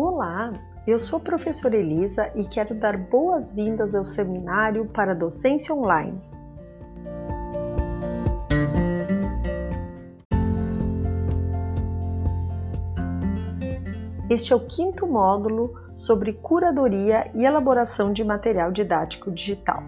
Olá, eu sou a professora Elisa e quero dar boas-vindas ao seminário para docência online. Este é o quinto módulo sobre curadoria e elaboração de material didático digital.